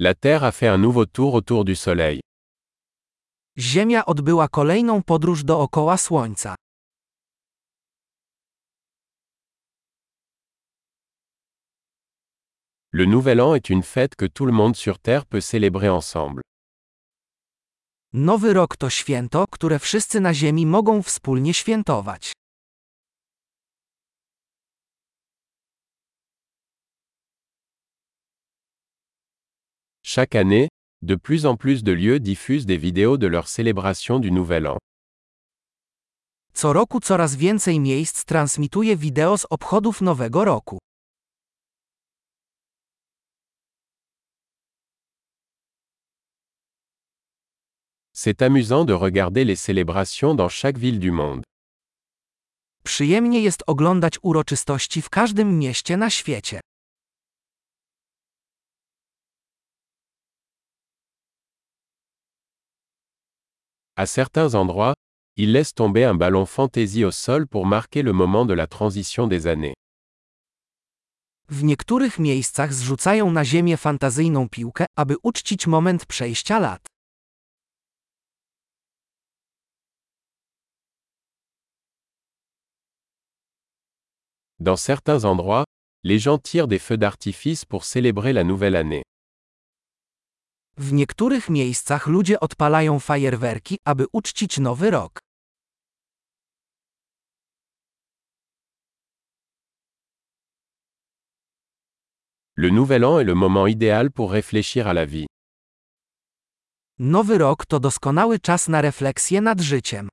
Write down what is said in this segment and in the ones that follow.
La Terre a fait un nouveau tour autour du Soleil. Ziemia odbyła kolejną podróż dookoła Słońca. Le Nouvel An est une fête que tout le monde sur Terre peut célébrer ensemble. Nowy rok to święto, które wszyscy na Ziemi mogą wspólnie świętować. Chaque année, de plus en plus de lieux diffusent des vidéos de leur célébration du Nouvel An. Co roku coraz więcej miejsc transmituje wideo z obchodów Nowego Roku. C'est amusant de regarder les célébrations dans chaque ville du monde. Przyjemnie jest oglądać uroczystości w każdym mieście na świecie. À certains endroits, ils laissent tomber un ballon fantaisie au sol pour marquer le moment de la transition des années. W niektórych miejscach zrzucają na ziemię fantazyjną piłkę, aby uczcić moment przejścia lat. Dans certains endroits, les gens tirent des feux d'artifice pour célébrer la nouvelle année. W niektórych miejscach ludzie odpalają fajerwerki, aby uczcić nowy rok. Le Nouvel An est le moment idéal pour réfléchir à la vie. Nowy rok to doskonały czas na refleksję nad życiem.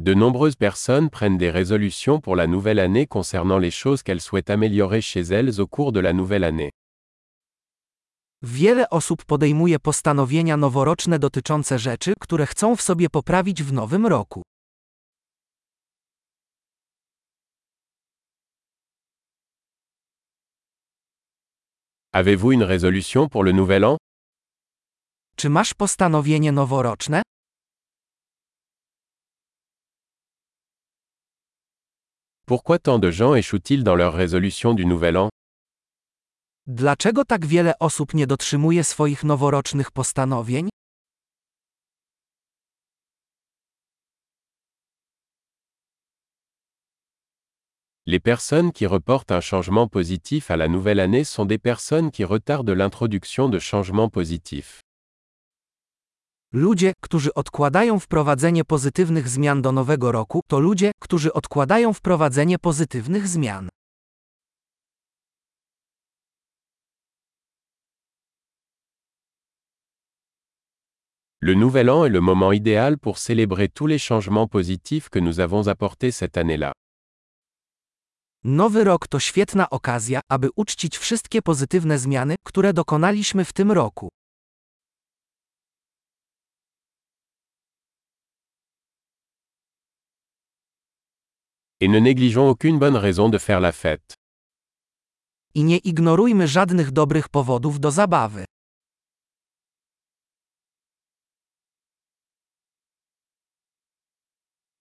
De nombreuses personnes prennent des résolutions pour la nouvelle année concernant les choses qu'elles souhaitent améliorer chez elles au cours de la nouvelle année. Wiele osób podejmuje postanowienia noworoczne dotyczące rzeczy, które chcą w sobie poprawić w nowym roku. Avez-vous une résolution pour le nouvel an? Czy masz postanowienie noworoczne? Pourquoi tant de gens échouent-ils dans leur résolution du nouvel an? Dlaczego tak wiele osób nie dotrzymuje swoich noworocznych postanowień? Les personnes qui reportent un changement positif à la nouvelle année sont des personnes qui retardent l'introduction de changements positifs. Ludzie, którzy odkładają wprowadzenie pozytywnych zmian do nowego roku, to ludzie, którzy odkładają wprowadzenie pozytywnych zmian. Le Nouvel An est le moment idéal pour célébrer tous les changements positifs que nous avons apportés cette année-là. Nowy rok to świetna okazja, aby uczcić wszystkie pozytywne zmiany, które dokonaliśmy w tym roku. Aucune bonne raison de faire la fête. I nie ignorujmy żadnych dobrych powodów do zabawy.